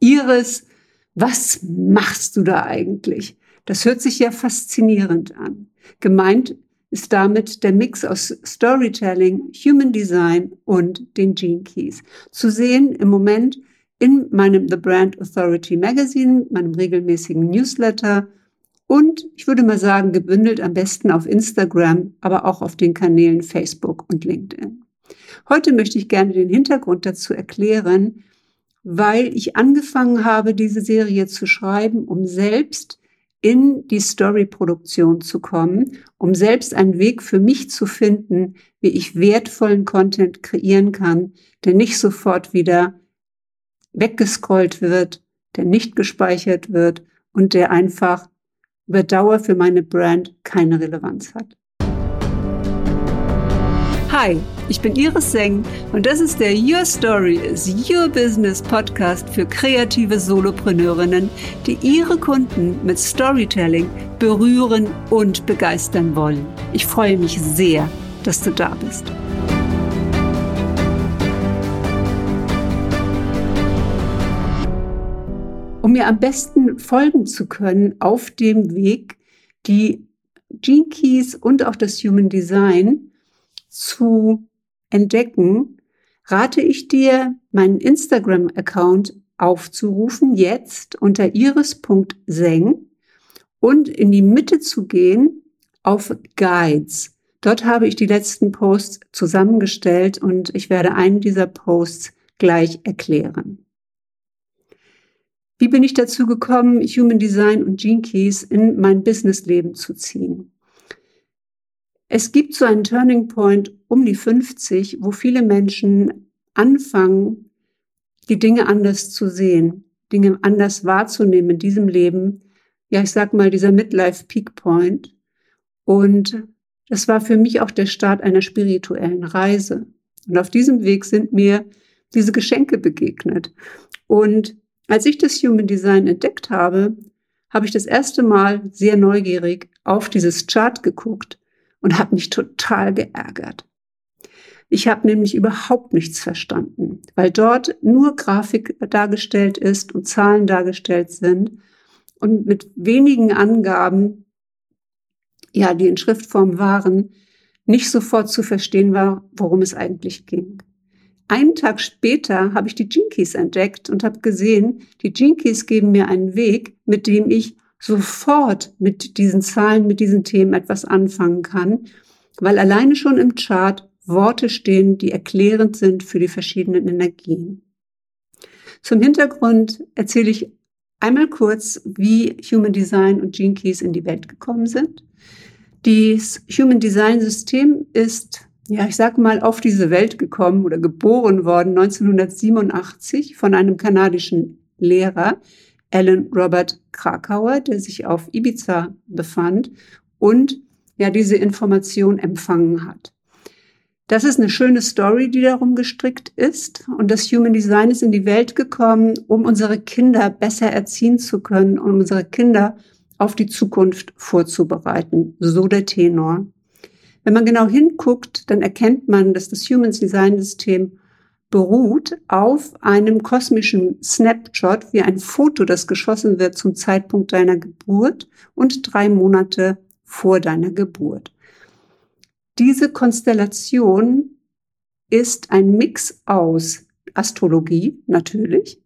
Iris, was machst du da eigentlich? Das hört sich ja faszinierend an. Gemeint ist damit der Mix aus Storytelling, Human Design und den Gene Keys. Zu sehen im Moment in meinem The Brand Authority Magazine, meinem regelmäßigen Newsletter und ich würde mal sagen, gebündelt am besten auf Instagram, aber auch auf den Kanälen Facebook und LinkedIn. Heute möchte ich gerne den Hintergrund dazu erklären, weil ich angefangen habe, diese Serie zu schreiben, um selbst in die Story-Produktion zu kommen, um selbst einen Weg für mich zu finden, wie ich wertvollen Content kreieren kann, der nicht sofort wieder weggescrollt wird, der nicht gespeichert wird und der einfach über Dauer für meine Brand keine Relevanz hat. Hi, ich bin Iris Seng und das ist der Your Story is Your Business Podcast für kreative Solopreneurinnen, die ihre Kunden mit Storytelling berühren und begeistern wollen. Ich freue mich sehr, dass du da bist. Um mir am besten folgen zu können auf dem Weg, die Gene Keys und auch das Human Design zu entdecken, rate ich dir, meinen Instagram-Account aufzurufen, jetzt unter iris.seng und in die Mitte zu gehen auf Guides. Dort habe ich die letzten Posts zusammengestellt und ich werde einen dieser Posts gleich erklären. Wie bin ich dazu gekommen, Human Design und Gene Keys in mein Businessleben zu ziehen? Es gibt so einen Turning Point um die 50, wo viele Menschen anfangen, die Dinge anders zu sehen, Dinge anders wahrzunehmen in diesem Leben. Ja, ich sag mal, dieser Midlife Peak Point. Und das war für mich auch der Start einer spirituellen Reise. Und auf diesem Weg sind mir diese Geschenke begegnet. Und als ich das Human Design entdeckt habe, habe ich das erste Mal sehr neugierig auf dieses Chart geguckt und habe mich total geärgert. Ich habe nämlich überhaupt nichts verstanden, weil dort nur Grafik dargestellt ist und Zahlen dargestellt sind und mit wenigen Angaben, ja, die in Schriftform waren, nicht sofort zu verstehen war, worum es eigentlich ging. Einen Tag später habe ich die Jinkies entdeckt und habe gesehen, die Jinkies geben mir einen Weg, mit dem ich sofort mit diesen Zahlen, mit diesen Themen etwas anfangen kann, weil alleine schon im Chart Worte stehen, die erklärend sind für die verschiedenen Energien. Zum Hintergrund erzähle ich einmal kurz, wie Human Design und Gene Keys in die Welt gekommen sind. Das Human Design System ist, ja, ich sag mal, auf diese Welt gekommen oder geboren worden 1987 von einem kanadischen Lehrer, Alan Robert Krakauer, der sich auf Ibiza befand und ja diese Information empfangen hat. Das ist eine schöne Story, die darum gestrickt ist. Und das Human Design ist in die Welt gekommen, um unsere Kinder besser erziehen zu können, um unsere Kinder auf die Zukunft vorzubereiten. So der Tenor. Wenn man genau hinguckt, dann erkennt man, dass das Human Design System beruht auf einem kosmischen Snapshot, wie ein Foto, das geschossen wird zum Zeitpunkt deiner Geburt und drei Monate vor deiner Geburt. Diese Konstellation ist ein Mix aus Astrologie natürlich.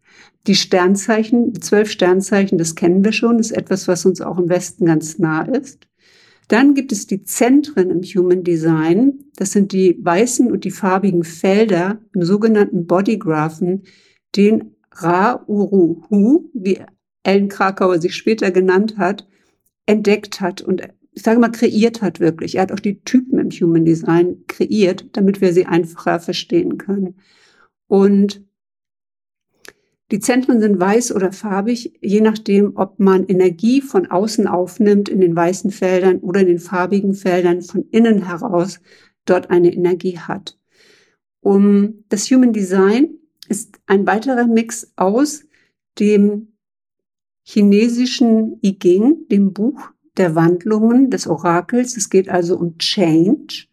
Die Sternzeichen, die zwölf Sternzeichen, das kennen wir schon, ist etwas, was uns auch im Westen ganz nah ist. Dann gibt es die Zentren im Human Design. Das sind die weißen und die farbigen Felder im sogenannten Bodygraphen, den Ra-Uru-Hu, wie Ellen Krakauer sich später genannt hat, entdeckt hat und ich sage mal, kreiert hat wirklich. Er hat auch die Typen im Human Design kreiert, damit wir sie einfacher verstehen können. Und die Zentren sind weiß oder farbig, je nachdem, ob man Energie von außen aufnimmt in den weißen Feldern oder in den farbigen Feldern von innen heraus dort eine Energie hat. Um das Human Design ist ein weiterer Mix aus dem chinesischen I Ching, dem Buch der Wandlungen des Orakels. Es geht also um Change.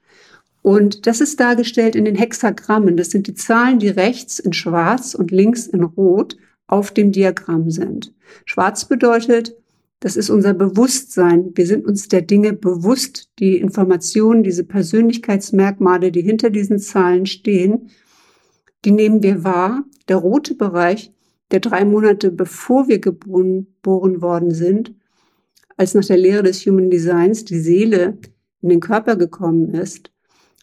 Und das ist dargestellt in den Hexagrammen. Das sind die Zahlen, die rechts in schwarz und links in rot auf dem Diagramm sind. Schwarz bedeutet, das ist unser Bewusstsein. Wir sind uns der Dinge bewusst, die Informationen, diese Persönlichkeitsmerkmale, die hinter diesen Zahlen stehen, die nehmen wir wahr. Der rote Bereich, der drei Monate bevor wir geboren, worden sind, als nach der Lehre des Human Designs die Seele in den Körper gekommen ist,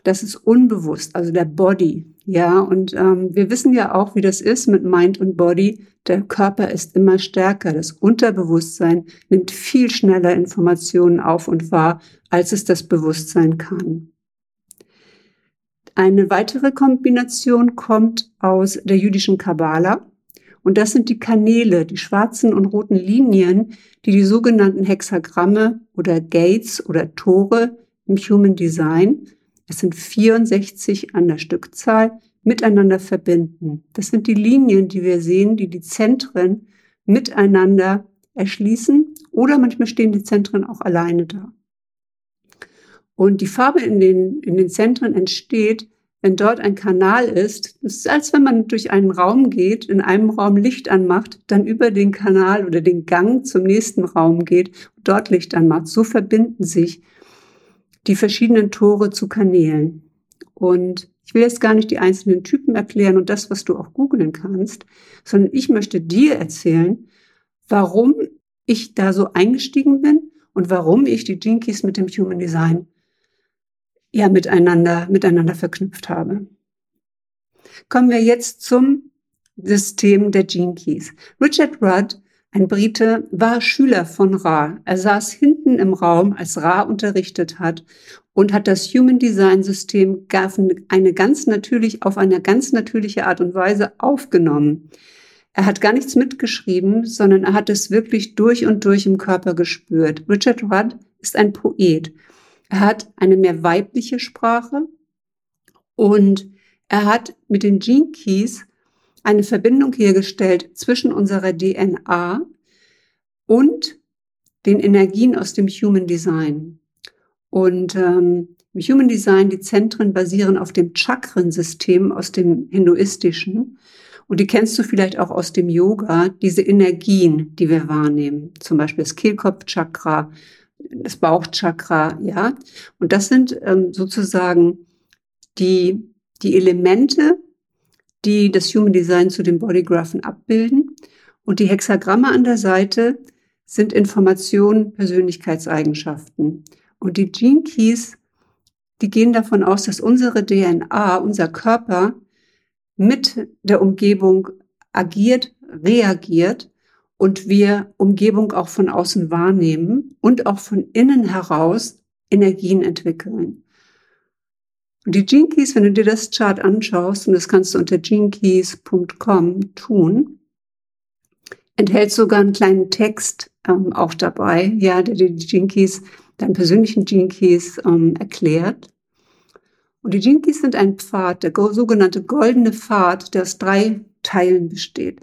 das ist unbewusst, also der Body. Ja, und ähm, wir wissen ja auch, wie das ist mit Mind und Body. Der Körper ist immer stärker. Das Unterbewusstsein nimmt viel schneller Informationen auf und wahr, als es das Bewusstsein kann. Eine weitere Kombination kommt aus der jüdischen Kabbala. Und das sind die Kanäle, die schwarzen und roten Linien, die die sogenannten Hexagramme oder Gates oder Tore im Human Design es sind 64 an der Stückzahl miteinander verbinden. Das sind die Linien, die wir sehen, die die Zentren miteinander erschließen oder manchmal stehen die Zentren auch alleine da. Und die Farbe in den, in den Zentren entsteht, wenn dort ein Kanal ist. Das ist, als wenn man durch einen Raum geht, in einem Raum Licht anmacht, dann über den Kanal oder den Gang zum nächsten Raum geht, dort Licht anmacht. So verbinden sich die verschiedenen Tore zu Kanälen. Und ich will jetzt gar nicht die einzelnen Typen erklären und das, was du auch googeln kannst, sondern ich möchte dir erzählen, warum ich da so eingestiegen bin und warum ich die Jinkies mit dem Human Design ja miteinander, miteinander verknüpft habe. Kommen wir jetzt zum System der Jinkies. Richard Rudd ein Brite war Schüler von Ra. Er saß hinten im Raum, als Ra unterrichtet hat und hat das Human Design System eine ganz natürlich, auf eine ganz natürliche Art und Weise aufgenommen. Er hat gar nichts mitgeschrieben, sondern er hat es wirklich durch und durch im Körper gespürt. Richard Rudd ist ein Poet. Er hat eine mehr weibliche Sprache und er hat mit den Gene Keys eine Verbindung hergestellt zwischen unserer DNA und den Energien aus dem Human Design. Und ähm, im Human Design, die Zentren basieren auf dem Chakrensystem aus dem Hinduistischen. Und die kennst du vielleicht auch aus dem Yoga, diese Energien, die wir wahrnehmen. Zum Beispiel das Kehlkopfchakra, das Bauchchakra, ja. Und das sind ähm, sozusagen die, die Elemente, die das Human Design zu den Bodygraphen abbilden. Und die Hexagramme an der Seite sind Informationen, Persönlichkeitseigenschaften. Und die Gene Keys, die gehen davon aus, dass unsere DNA, unser Körper mit der Umgebung agiert, reagiert und wir Umgebung auch von außen wahrnehmen und auch von innen heraus Energien entwickeln. Und die Gene Keys, wenn du dir das Chart anschaust, und das kannst du unter genekeys.com tun, enthält sogar einen kleinen Text ähm, auch dabei, ja, der dir die Gene Keys, deinen persönlichen Gene Keys ähm, erklärt. Und die Gene Keys sind ein Pfad, der sogenannte goldene Pfad, der aus drei Teilen besteht.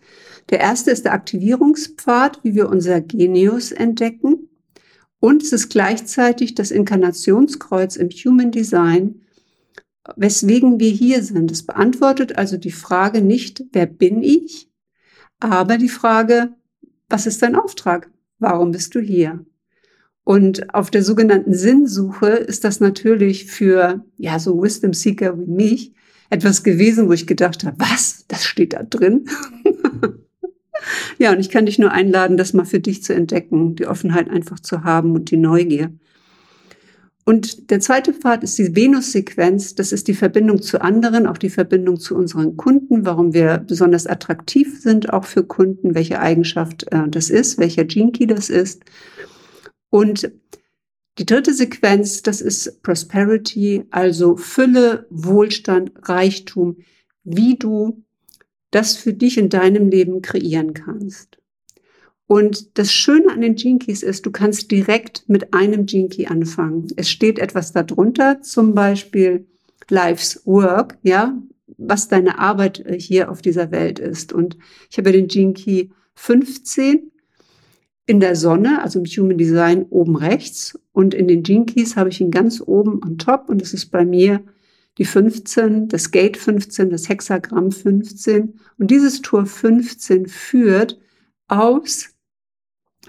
Der erste ist der Aktivierungspfad, wie wir unser Genius entdecken. Und es ist gleichzeitig das Inkarnationskreuz im Human Design, weswegen wir hier sind. Es beantwortet also die Frage nicht, wer bin ich, aber die Frage, was ist dein Auftrag? Warum bist du hier? Und auf der sogenannten Sinnsuche ist das natürlich für, ja, so Wisdom Seeker wie mich etwas gewesen, wo ich gedacht habe, was? Das steht da drin? ja, und ich kann dich nur einladen, das mal für dich zu entdecken, die Offenheit einfach zu haben und die Neugier. Und der zweite Pfad ist die Venus-Sequenz. Das ist die Verbindung zu anderen, auch die Verbindung zu unseren Kunden, warum wir besonders attraktiv sind, auch für Kunden, welche Eigenschaft äh, das ist, welcher Gene Key das ist. Und die dritte Sequenz, das ist Prosperity, also Fülle, Wohlstand, Reichtum, wie du das für dich in deinem Leben kreieren kannst. Und das Schöne an den Keys ist, du kannst direkt mit einem Key anfangen. Es steht etwas darunter, zum Beispiel Life's Work, ja, was deine Arbeit äh, hier auf dieser Welt ist. Und ich habe den Key 15 in der Sonne, also im Human Design oben rechts. Und in den Keys habe ich ihn ganz oben on top. Und das ist bei mir die 15, das Gate 15, das Hexagramm 15. Und dieses Tor 15 führt aus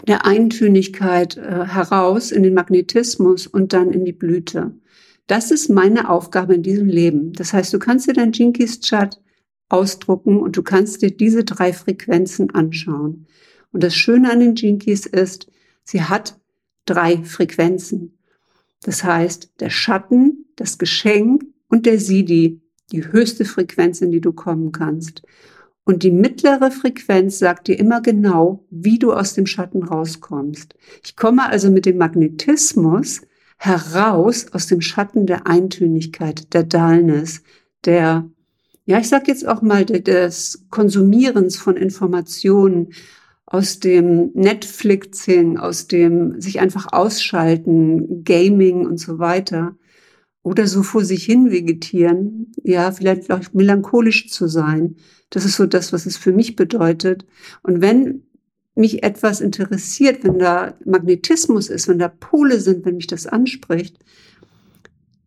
der Eintönigkeit äh, heraus in den Magnetismus und dann in die Blüte. Das ist meine Aufgabe in diesem Leben. Das heißt, du kannst dir dein Jinkies Chart ausdrucken und du kannst dir diese drei Frequenzen anschauen. Und das Schöne an den Jinkies ist, sie hat drei Frequenzen. Das heißt, der Schatten, das Geschenk und der Sidi, die höchste Frequenz, in die du kommen kannst. Und die mittlere Frequenz sagt dir immer genau, wie du aus dem Schatten rauskommst. Ich komme also mit dem Magnetismus heraus aus dem Schatten der Eintönigkeit, der Dullness, der, ja, ich sag jetzt auch mal, des Konsumierens von Informationen, aus dem Netflixing, aus dem sich einfach ausschalten, Gaming und so weiter. Oder so vor sich hin vegetieren, ja, vielleicht auch melancholisch zu sein. Das ist so das, was es für mich bedeutet. Und wenn mich etwas interessiert, wenn da Magnetismus ist, wenn da Pole sind, wenn mich das anspricht,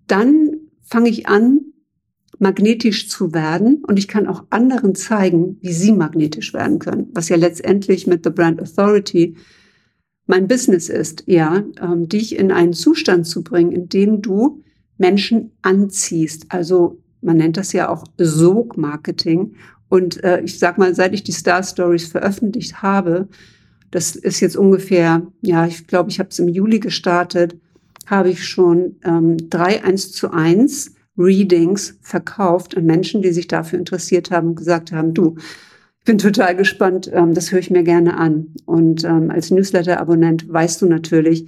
dann fange ich an, magnetisch zu werden und ich kann auch anderen zeigen, wie sie magnetisch werden können, was ja letztendlich mit The Brand Authority mein Business ist, ja, ähm, dich in einen Zustand zu bringen, in dem du Menschen anziehst. Also man nennt das ja auch Sog-Marketing und äh, ich sag mal, seit ich die Star Stories veröffentlicht habe, das ist jetzt ungefähr, ja, ich glaube, ich habe es im Juli gestartet, habe ich schon ähm, drei eins zu eins Readings verkauft an Menschen, die sich dafür interessiert haben und gesagt haben, du, ich bin total gespannt, ähm, das höre ich mir gerne an. Und ähm, als Newsletter-Abonnent weißt du natürlich,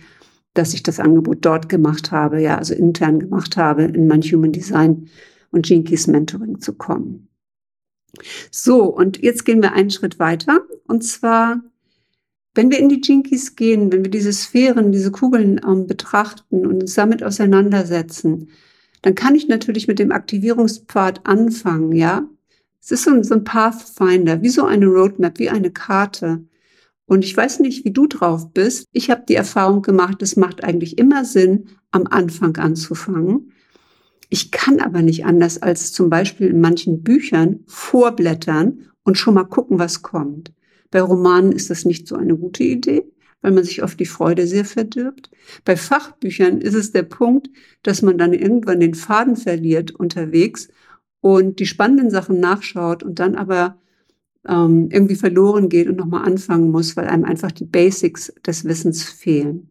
dass ich das Angebot dort gemacht habe, ja, also intern gemacht habe, in mein Human Design und Jinkies Mentoring zu kommen. So, und jetzt gehen wir einen Schritt weiter. Und zwar, wenn wir in die Jinkies gehen, wenn wir diese Sphären, diese Kugeln ähm, betrachten und uns damit auseinandersetzen, dann kann ich natürlich mit dem Aktivierungspfad anfangen, ja. Es ist so ein, so ein Pathfinder, wie so eine Roadmap, wie eine Karte. Und ich weiß nicht, wie du drauf bist. Ich habe die Erfahrung gemacht, es macht eigentlich immer Sinn, am Anfang anzufangen. Ich kann aber nicht anders als zum Beispiel in manchen Büchern vorblättern und schon mal gucken, was kommt. Bei Romanen ist das nicht so eine gute Idee, weil man sich oft die Freude sehr verdirbt. Bei Fachbüchern ist es der Punkt, dass man dann irgendwann den Faden verliert unterwegs und die spannenden Sachen nachschaut und dann aber ähm, irgendwie verloren geht und nochmal anfangen muss, weil einem einfach die Basics des Wissens fehlen.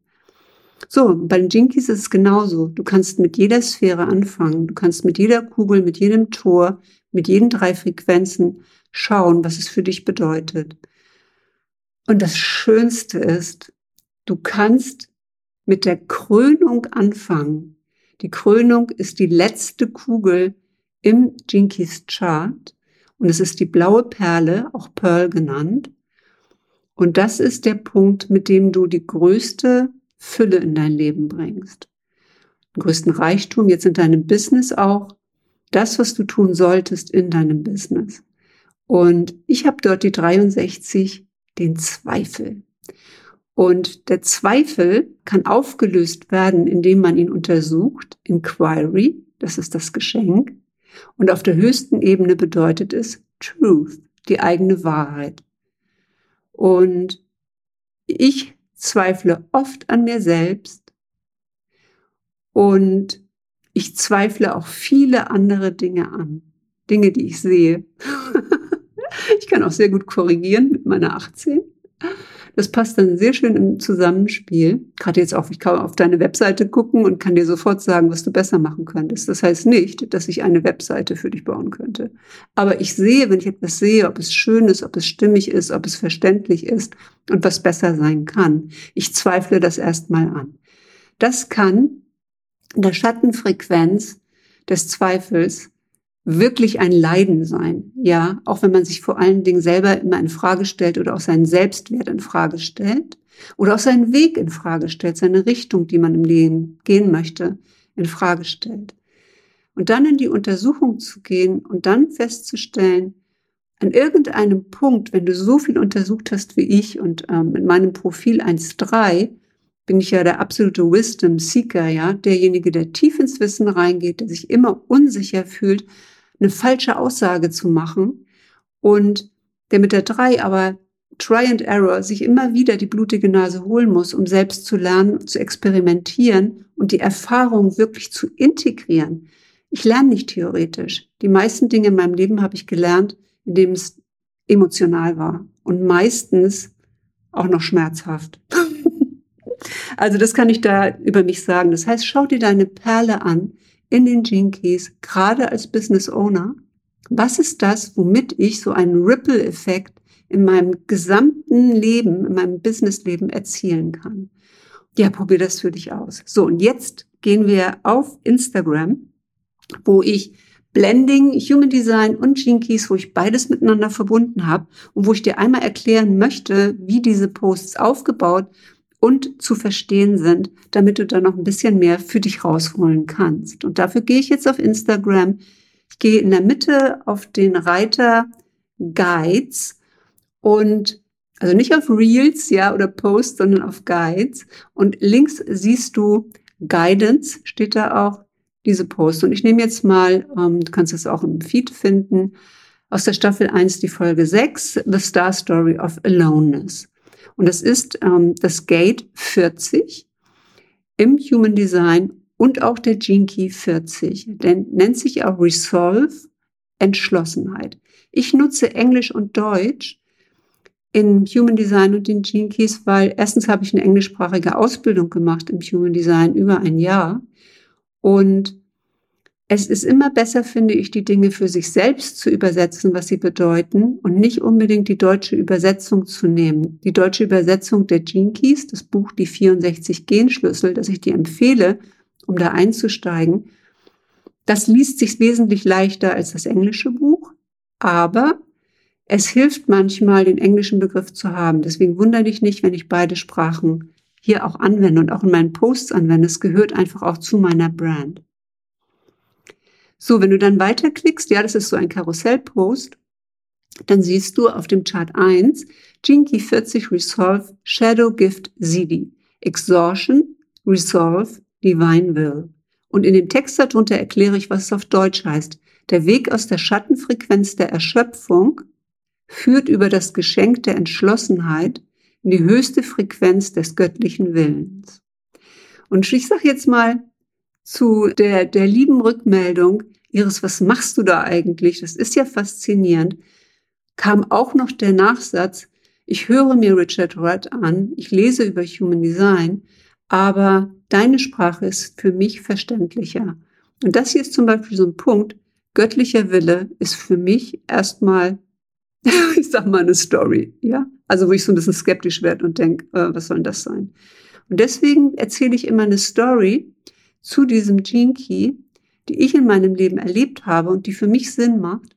So, bei den Jinkies ist es genauso. Du kannst mit jeder Sphäre anfangen. Du kannst mit jeder Kugel, mit jedem Tor, mit jeden drei Frequenzen schauen, was es für dich bedeutet. Und das Schönste ist, du kannst mit der Krönung anfangen. Die Krönung ist die letzte Kugel im Jinkies Chart und es ist die blaue Perle, auch Pearl genannt. Und das ist der Punkt, mit dem du die größte Fülle in dein Leben bringst. Den größten Reichtum jetzt in deinem Business auch. Das, was du tun solltest in deinem Business. Und ich habe dort die 63, den Zweifel. Und der Zweifel kann aufgelöst werden, indem man ihn untersucht. Inquiry, das ist das Geschenk. Und auf der höchsten Ebene bedeutet es Truth, die eigene Wahrheit. Und ich zweifle oft an mir selbst und ich zweifle auch viele andere Dinge an. Dinge, die ich sehe. ich kann auch sehr gut korrigieren mit meiner 18. Das passt dann sehr schön im Zusammenspiel. Gerade jetzt auch, ich kann auf deine Webseite gucken und kann dir sofort sagen, was du besser machen könntest. Das heißt nicht, dass ich eine Webseite für dich bauen könnte. Aber ich sehe, wenn ich etwas sehe, ob es schön ist, ob es stimmig ist, ob es verständlich ist und was besser sein kann. Ich zweifle das erstmal an. Das kann in der Schattenfrequenz des Zweifels wirklich ein Leiden sein. Ja, auch wenn man sich vor allen Dingen selber immer in Frage stellt oder auch seinen Selbstwert in Frage stellt oder auch seinen Weg in Frage stellt, seine Richtung, die man im Leben gehen möchte, in Frage stellt. Und dann in die Untersuchung zu gehen und dann festzustellen, an irgendeinem Punkt, wenn du so viel untersucht hast wie ich und ähm, mit meinem Profil 1.3, bin ich ja der absolute Wisdom Seeker, ja, derjenige, der tief ins Wissen reingeht, der sich immer unsicher fühlt, eine falsche Aussage zu machen und der mit der drei aber Try and Error sich immer wieder die blutige Nase holen muss, um selbst zu lernen, zu experimentieren und die Erfahrung wirklich zu integrieren. Ich lerne nicht theoretisch. Die meisten Dinge in meinem Leben habe ich gelernt, indem es emotional war und meistens auch noch schmerzhaft. also das kann ich da über mich sagen. Das heißt, schau dir deine Perle an in den Gene Keys, gerade als Business Owner. Was ist das, womit ich so einen Ripple-Effekt in meinem gesamten Leben, in meinem Businessleben erzielen kann? Ja, probier das für dich aus. So, und jetzt gehen wir auf Instagram, wo ich Blending, Human Design und Gene Keys, wo ich beides miteinander verbunden habe und wo ich dir einmal erklären möchte, wie diese Posts aufgebaut und zu verstehen sind, damit du da noch ein bisschen mehr für dich rausholen kannst. Und dafür gehe ich jetzt auf Instagram. Ich gehe in der Mitte auf den Reiter Guides und also nicht auf Reels, ja, oder Posts, sondern auf Guides. Und links siehst du Guidance, steht da auch diese Posts. Und ich nehme jetzt mal, ähm, du kannst es auch im Feed finden, aus der Staffel 1 die Folge 6, The Star Story of Aloneness. Und das ist ähm, das Gate 40 im Human Design und auch der Gene Key 40. Denn nennt sich auch Resolve Entschlossenheit. Ich nutze Englisch und Deutsch in Human Design und den Gene Keys, weil erstens habe ich eine englischsprachige Ausbildung gemacht im Human Design über ein Jahr. Und es ist immer besser, finde ich, die Dinge für sich selbst zu übersetzen, was sie bedeuten und nicht unbedingt die deutsche Übersetzung zu nehmen. Die deutsche Übersetzung der Gene Keys, das Buch Die 64 Genschlüssel, das ich dir empfehle, um da einzusteigen, das liest sich wesentlich leichter als das englische Buch, aber es hilft manchmal, den englischen Begriff zu haben. Deswegen wundere dich nicht, wenn ich beide Sprachen hier auch anwende und auch in meinen Posts anwende. Es gehört einfach auch zu meiner Brand. So, wenn du dann weiterklickst, ja, das ist so ein Karussellpost, dann siehst du auf dem Chart 1 Jinky 40 Resolve Shadow Gift Zidi Exhaustion Resolve Divine Will. Und in dem Text darunter erkläre ich, was es auf Deutsch heißt. Der Weg aus der Schattenfrequenz der Erschöpfung führt über das Geschenk der Entschlossenheit in die höchste Frequenz des göttlichen Willens. Und ich sage jetzt mal, zu der, der lieben Rückmeldung, Iris, was machst du da eigentlich? Das ist ja faszinierend, kam auch noch der Nachsatz, ich höre mir Richard Rudd an, ich lese über Human Design, aber deine Sprache ist für mich verständlicher. Und das hier ist zum Beispiel so ein Punkt, göttlicher Wille ist für mich erstmal, ich sag mal, eine Story, ja? Also wo ich so ein bisschen skeptisch werde und denke, äh, was soll denn das sein? Und deswegen erzähle ich immer eine Story, zu diesem Gene Key, die ich in meinem Leben erlebt habe und die für mich Sinn macht,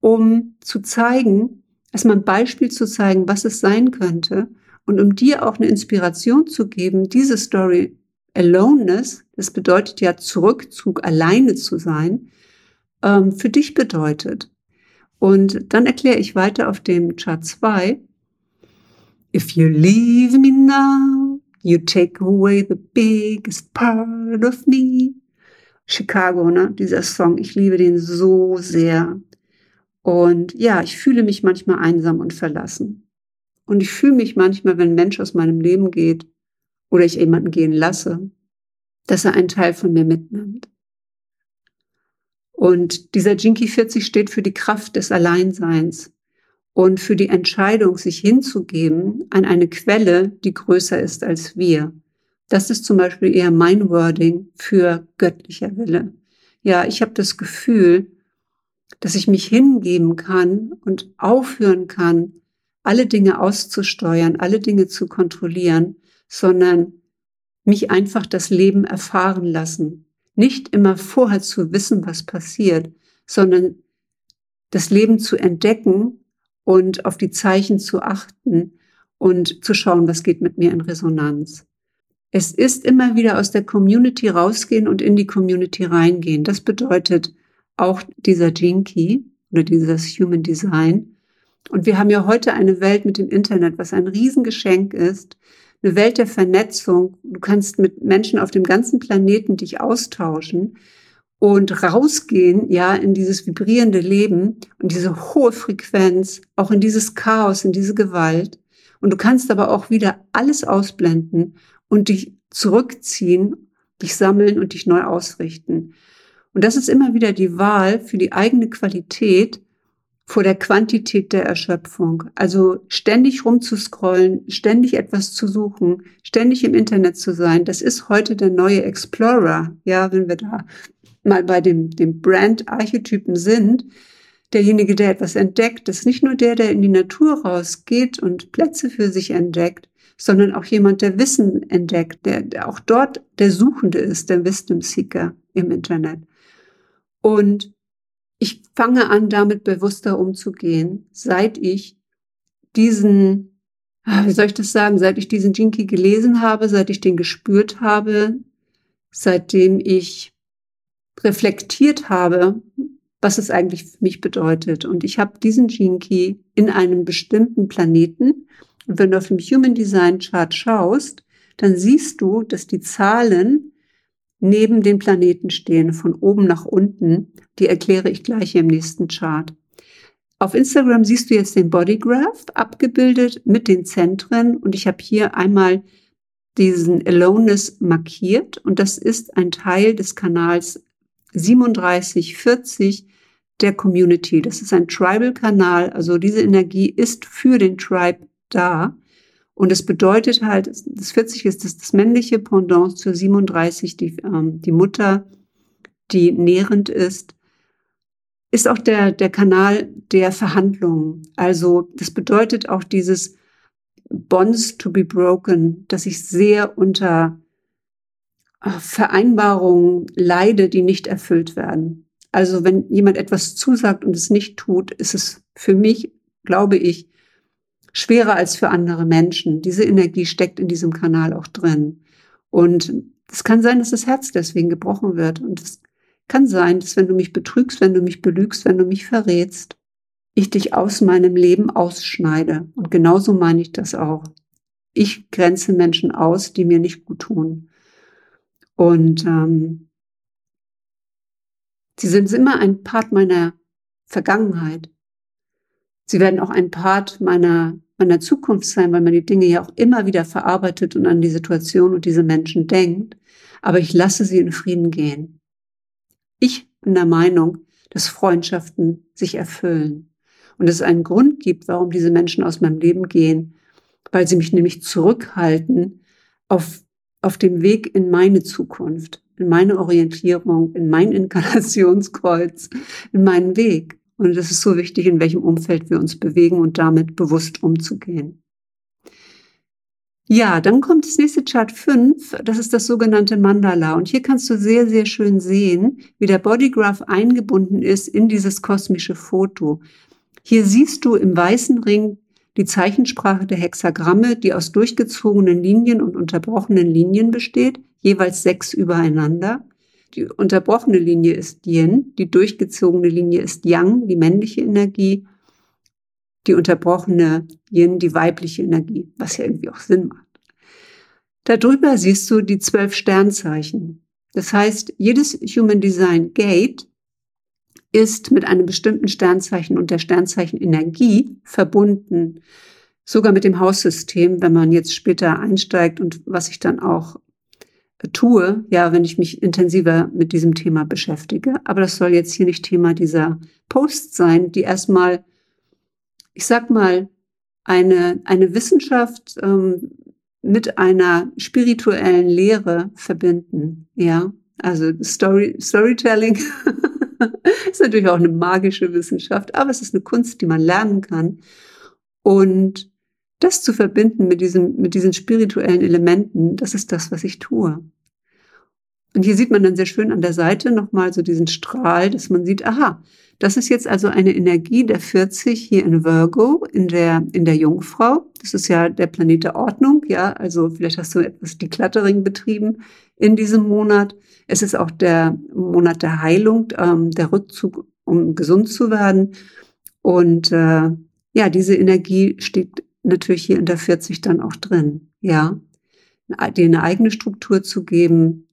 um zu zeigen, erstmal ein Beispiel zu zeigen, was es sein könnte und um dir auch eine Inspiration zu geben, diese Story Aloneness, das bedeutet ja Zurückzug, alleine zu sein, ähm, für dich bedeutet. Und dann erkläre ich weiter auf dem Chart 2, If you leave me now, You take away the biggest part of me. Chicago, ne? Dieser Song. Ich liebe den so sehr. Und ja, ich fühle mich manchmal einsam und verlassen. Und ich fühle mich manchmal, wenn ein Mensch aus meinem Leben geht oder ich jemanden gehen lasse, dass er einen Teil von mir mitnimmt. Und dieser Jinky 40 steht für die Kraft des Alleinseins und für die Entscheidung, sich hinzugeben an eine Quelle, die größer ist als wir. Das ist zum Beispiel eher mein Wording für göttlicher Wille. Ja, ich habe das Gefühl, dass ich mich hingeben kann und aufhören kann, alle Dinge auszusteuern, alle Dinge zu kontrollieren, sondern mich einfach das Leben erfahren lassen. Nicht immer vorher zu wissen, was passiert, sondern das Leben zu entdecken und auf die Zeichen zu achten und zu schauen, was geht mit mir in Resonanz. Es ist immer wieder aus der Community rausgehen und in die Community reingehen. Das bedeutet auch dieser Gene Key oder dieses Human Design. Und wir haben ja heute eine Welt mit dem Internet, was ein Riesengeschenk ist, eine Welt der Vernetzung. Du kannst mit Menschen auf dem ganzen Planeten dich austauschen und rausgehen, ja, in dieses vibrierende Leben und diese hohe Frequenz, auch in dieses Chaos, in diese Gewalt. Und du kannst aber auch wieder alles ausblenden und dich zurückziehen, dich sammeln und dich neu ausrichten. Und das ist immer wieder die Wahl für die eigene Qualität vor der Quantität der Erschöpfung. Also ständig rumzuscrollen, ständig etwas zu suchen, ständig im Internet zu sein, das ist heute der neue Explorer. Ja, wenn wir da mal bei dem, dem Brand-Archetypen sind, derjenige, der etwas entdeckt, ist nicht nur der, der in die Natur rausgeht und Plätze für sich entdeckt, sondern auch jemand, der Wissen entdeckt, der, der auch dort der Suchende ist, der Wisdom Seeker im Internet. Und ich fange an, damit bewusster umzugehen, seit ich diesen, ah, wie soll ich das sagen, seit ich diesen Jinky gelesen habe, seit ich den gespürt habe, seitdem ich reflektiert habe, was es eigentlich für mich bedeutet. Und ich habe diesen Key in einem bestimmten Planeten. Und wenn du auf dem Human Design Chart schaust, dann siehst du, dass die Zahlen neben den Planeten stehen, von oben nach unten. Die erkläre ich gleich im nächsten Chart. Auf Instagram siehst du jetzt den Bodygraph abgebildet mit den Zentren und ich habe hier einmal diesen Aloneness markiert und das ist ein Teil des Kanals 3740 der Community. Das ist ein Tribal-Kanal, also diese Energie ist für den Tribe da. Und es bedeutet halt, das 40 ist das, das männliche Pendant zur 37, die, ähm, die Mutter, die nährend ist, ist auch der, der Kanal der Verhandlungen. Also das bedeutet auch dieses Bonds to be broken, dass ich sehr unter äh, Vereinbarungen leide, die nicht erfüllt werden. Also wenn jemand etwas zusagt und es nicht tut, ist es für mich, glaube ich, schwerer als für andere Menschen. Diese Energie steckt in diesem Kanal auch drin. Und es kann sein, dass das Herz deswegen gebrochen wird. Und es kann sein, dass wenn du mich betrügst, wenn du mich belügst, wenn du mich verrätst, ich dich aus meinem Leben ausschneide. Und genauso meine ich das auch. Ich grenze Menschen aus, die mir nicht gut tun. Und ähm, sie sind immer ein Part meiner Vergangenheit. Sie werden auch ein Part meiner, meiner Zukunft sein, weil man die Dinge ja auch immer wieder verarbeitet und an die Situation und diese Menschen denkt. Aber ich lasse sie in Frieden gehen. Ich bin der Meinung, dass Freundschaften sich erfüllen. Und es einen Grund gibt, warum diese Menschen aus meinem Leben gehen, weil sie mich nämlich zurückhalten auf, auf dem Weg in meine Zukunft, in meine Orientierung, in mein Inkarnationskreuz, in meinen Weg. Und es ist so wichtig, in welchem Umfeld wir uns bewegen und damit bewusst umzugehen. Ja, dann kommt das nächste Chart 5, das ist das sogenannte Mandala. Und hier kannst du sehr, sehr schön sehen, wie der Bodygraph eingebunden ist in dieses kosmische Foto. Hier siehst du im weißen Ring die Zeichensprache der Hexagramme, die aus durchgezogenen Linien und unterbrochenen Linien besteht, jeweils sechs übereinander. Die unterbrochene Linie ist Yin, die durchgezogene Linie ist Yang, die männliche Energie, die unterbrochene Yin, die weibliche Energie, was ja irgendwie auch Sinn macht. Darüber siehst du die zwölf Sternzeichen. Das heißt, jedes Human Design Gate ist mit einem bestimmten Sternzeichen und der Sternzeichen Energie verbunden. Sogar mit dem Haussystem, wenn man jetzt später einsteigt und was ich dann auch tue, ja, wenn ich mich intensiver mit diesem Thema beschäftige. Aber das soll jetzt hier nicht Thema dieser Post sein, die erstmal, ich sag mal, eine, eine Wissenschaft ähm, mit einer spirituellen Lehre verbinden. Ja, also Story, Storytelling ist natürlich auch eine magische Wissenschaft, aber es ist eine Kunst, die man lernen kann. Und das zu verbinden mit, diesem, mit diesen spirituellen Elementen, das ist das, was ich tue. Und hier sieht man dann sehr schön an der Seite nochmal so diesen Strahl, dass man sieht, aha, das ist jetzt also eine Energie der 40 hier in Virgo, in der, in der Jungfrau. Das ist ja der Planet der Ordnung, ja. Also vielleicht hast du etwas Decluttering betrieben in diesem Monat. Es ist auch der Monat der Heilung, ähm, der Rückzug, um gesund zu werden. Und äh, ja, diese Energie steht natürlich hier in der 40 dann auch drin. Ja, dir eine eigene Struktur zu geben,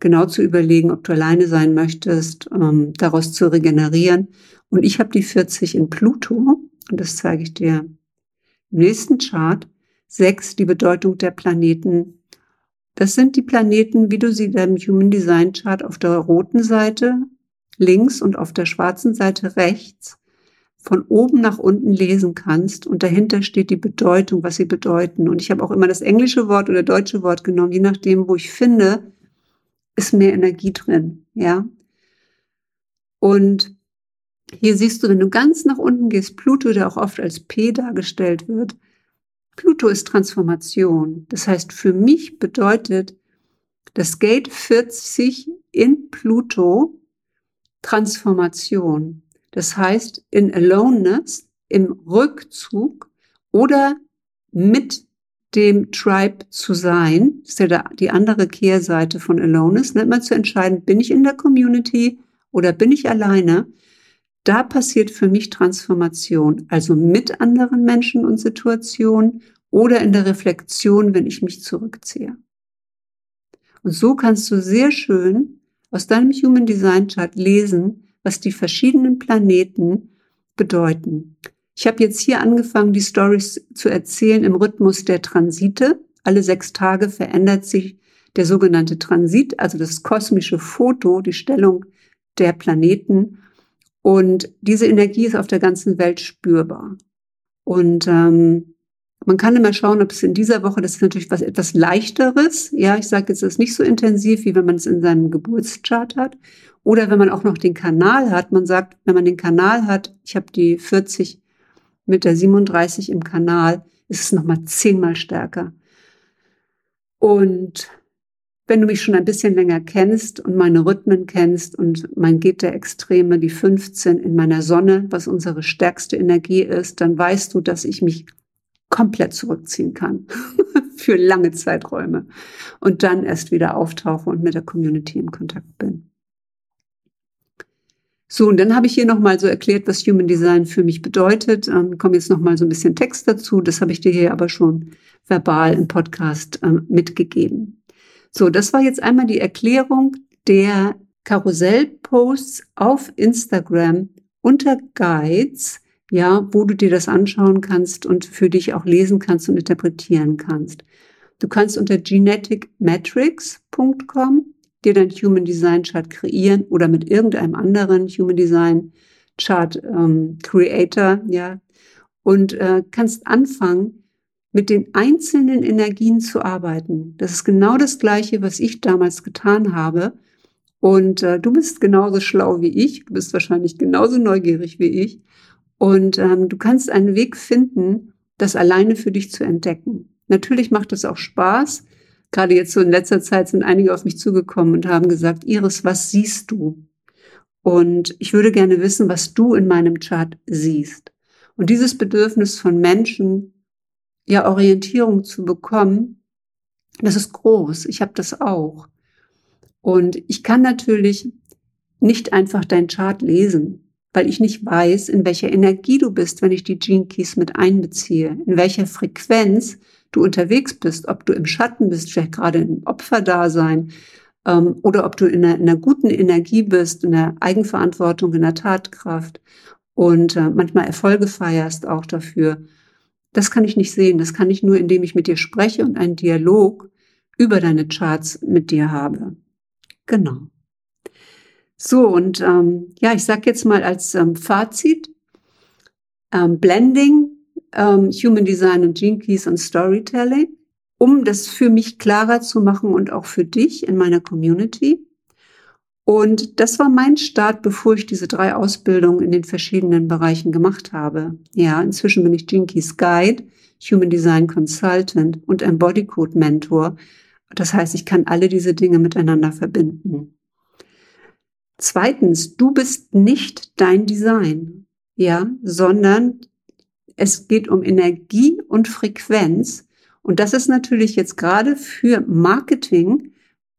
genau zu überlegen, ob du alleine sein möchtest, ähm, daraus zu regenerieren. Und ich habe die 40 in Pluto und das zeige ich dir im nächsten Chart. Sechs, die Bedeutung der Planeten. Das sind die Planeten, wie du sie deinem Human Design Chart auf der roten Seite links und auf der schwarzen Seite rechts von oben nach unten lesen kannst und dahinter steht die Bedeutung, was sie bedeuten. Und ich habe auch immer das englische Wort oder deutsche Wort genommen, je nachdem, wo ich finde, ist mehr Energie drin, ja. Und hier siehst du, wenn du ganz nach unten gehst, Pluto, der auch oft als P dargestellt wird. Pluto ist Transformation. Das heißt, für mich bedeutet das Gate 40 in Pluto Transformation. Das heißt, in Aloneness, im Rückzug oder mit dem Tribe zu sein, ist ja die andere Kehrseite von Aloneness, ne? immer zu entscheiden, bin ich in der Community oder bin ich alleine? Da passiert für mich Transformation, also mit anderen Menschen und Situationen oder in der Reflexion, wenn ich mich zurückziehe. Und so kannst du sehr schön aus deinem Human Design Chart lesen, was die verschiedenen Planeten bedeuten. Ich habe jetzt hier angefangen, die Stories zu erzählen im Rhythmus der Transite. Alle sechs Tage verändert sich der sogenannte Transit, also das kosmische Foto, die Stellung der Planeten. Und diese Energie ist auf der ganzen Welt spürbar. Und ähm, man kann immer schauen, ob es in dieser Woche, das ist natürlich was etwas leichteres. Ja, ich sage jetzt, das ist nicht so intensiv, wie wenn man es in seinem Geburtschart hat. Oder wenn man auch noch den Kanal hat. Man sagt, wenn man den Kanal hat, ich habe die 40 mit der 37 im Kanal, ist es nochmal zehnmal stärker. Und wenn du mich schon ein bisschen länger kennst und meine Rhythmen kennst und mein Geht der Extreme, die 15 in meiner Sonne, was unsere stärkste Energie ist, dann weißt du, dass ich mich komplett zurückziehen kann für lange Zeiträume und dann erst wieder auftauche und mit der Community in Kontakt bin. So, und dann habe ich hier nochmal so erklärt, was Human Design für mich bedeutet. Ähm, komme jetzt nochmal so ein bisschen Text dazu. Das habe ich dir hier aber schon verbal im Podcast ähm, mitgegeben. So, das war jetzt einmal die Erklärung der Karussellposts auf Instagram unter Guides ja, wo du dir das anschauen kannst und für dich auch lesen kannst und interpretieren kannst. Du kannst unter geneticmetrics.com dir dein Human Design Chart kreieren oder mit irgendeinem anderen Human Design Chart ähm, Creator, ja, und äh, kannst anfangen, mit den einzelnen Energien zu arbeiten. Das ist genau das Gleiche, was ich damals getan habe. Und äh, du bist genauso schlau wie ich, du bist wahrscheinlich genauso neugierig wie ich. Und ähm, du kannst einen Weg finden, das alleine für dich zu entdecken. Natürlich macht es auch Spaß. Gerade jetzt so in letzter Zeit sind einige auf mich zugekommen und haben gesagt, Iris, was siehst du? Und ich würde gerne wissen, was du in meinem Chart siehst. Und dieses Bedürfnis von Menschen, ja, Orientierung zu bekommen, das ist groß. Ich habe das auch. Und ich kann natürlich nicht einfach dein Chart lesen weil ich nicht weiß, in welcher Energie du bist, wenn ich die Gene Keys mit einbeziehe, in welcher Frequenz du unterwegs bist, ob du im Schatten bist, vielleicht gerade im Opferdasein, ähm, oder ob du in einer, in einer, guten Energie bist, in der Eigenverantwortung, in der Tatkraft und äh, manchmal Erfolge feierst auch dafür. Das kann ich nicht sehen. Das kann ich nur, indem ich mit dir spreche und einen Dialog über deine Charts mit dir habe. Genau. So, und ähm, ja, ich sage jetzt mal als ähm, Fazit, ähm, Blending, ähm, Human Design und Gene Keys und Storytelling, um das für mich klarer zu machen und auch für dich in meiner Community. Und das war mein Start, bevor ich diese drei Ausbildungen in den verschiedenen Bereichen gemacht habe. Ja, inzwischen bin ich Gene Keys Guide, Human Design Consultant und Embody Code Mentor. Das heißt, ich kann alle diese Dinge miteinander verbinden. Zweitens, du bist nicht dein Design, ja, sondern es geht um Energie und Frequenz. Und das ist natürlich jetzt gerade für Marketing,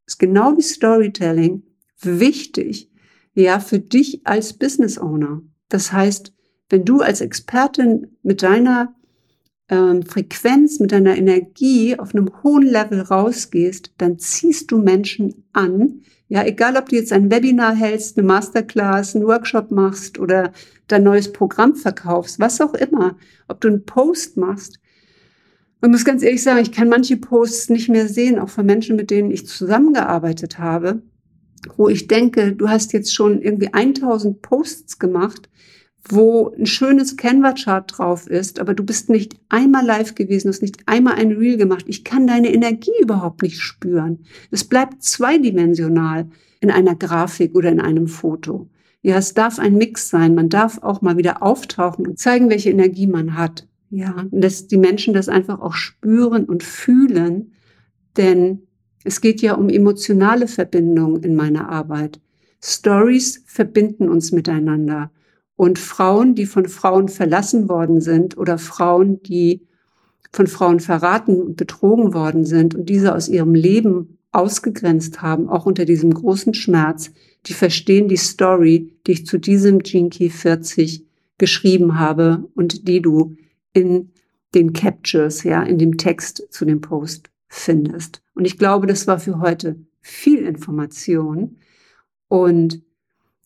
ist genau wie Storytelling, wichtig, ja, für dich als Business Owner. Das heißt, wenn du als Expertin mit deiner ähm, Frequenz, mit deiner Energie auf einem hohen Level rausgehst, dann ziehst du Menschen an. Ja, egal ob du jetzt ein Webinar hältst, eine Masterclass, einen Workshop machst oder dein neues Programm verkaufst, was auch immer, ob du einen Post machst. Und muss ganz ehrlich sagen, ich kann manche Posts nicht mehr sehen, auch von Menschen, mit denen ich zusammengearbeitet habe, wo ich denke, du hast jetzt schon irgendwie 1000 Posts gemacht wo ein schönes Canva-Chart drauf ist, aber du bist nicht einmal live gewesen, hast nicht einmal ein Reel gemacht. Ich kann deine Energie überhaupt nicht spüren. Es bleibt zweidimensional in einer Grafik oder in einem Foto. Ja, es darf ein Mix sein. Man darf auch mal wieder auftauchen und zeigen, welche Energie man hat. Ja, dass die Menschen das einfach auch spüren und fühlen, denn es geht ja um emotionale Verbindungen in meiner Arbeit. Stories verbinden uns miteinander. Und Frauen, die von Frauen verlassen worden sind oder Frauen, die von Frauen verraten und betrogen worden sind und diese aus ihrem Leben ausgegrenzt haben, auch unter diesem großen Schmerz, die verstehen die Story, die ich zu diesem Jinky 40 geschrieben habe und die du in den Captures, ja, in dem Text zu dem Post findest. Und ich glaube, das war für heute viel Information und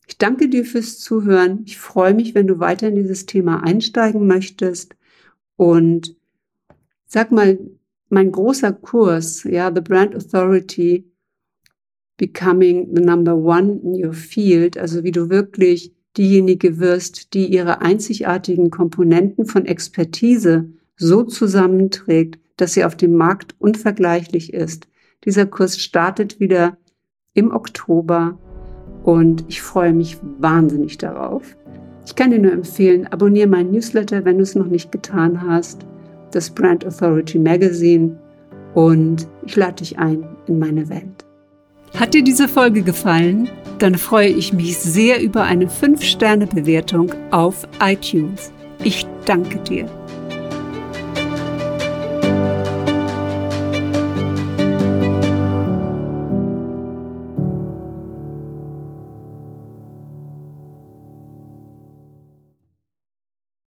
ich danke dir fürs Zuhören. Ich freue mich, wenn du weiter in dieses Thema einsteigen möchtest. Und sag mal, mein großer Kurs, ja, The Brand Authority, Becoming the Number One in Your Field, also wie du wirklich diejenige wirst, die ihre einzigartigen Komponenten von Expertise so zusammenträgt, dass sie auf dem Markt unvergleichlich ist. Dieser Kurs startet wieder im Oktober und ich freue mich wahnsinnig darauf. Ich kann dir nur empfehlen, abonniere meinen Newsletter, wenn du es noch nicht getan hast, das Brand Authority Magazine und ich lade dich ein in meine Welt. Hat dir diese Folge gefallen? Dann freue ich mich sehr über eine 5-Sterne-Bewertung auf iTunes. Ich danke dir.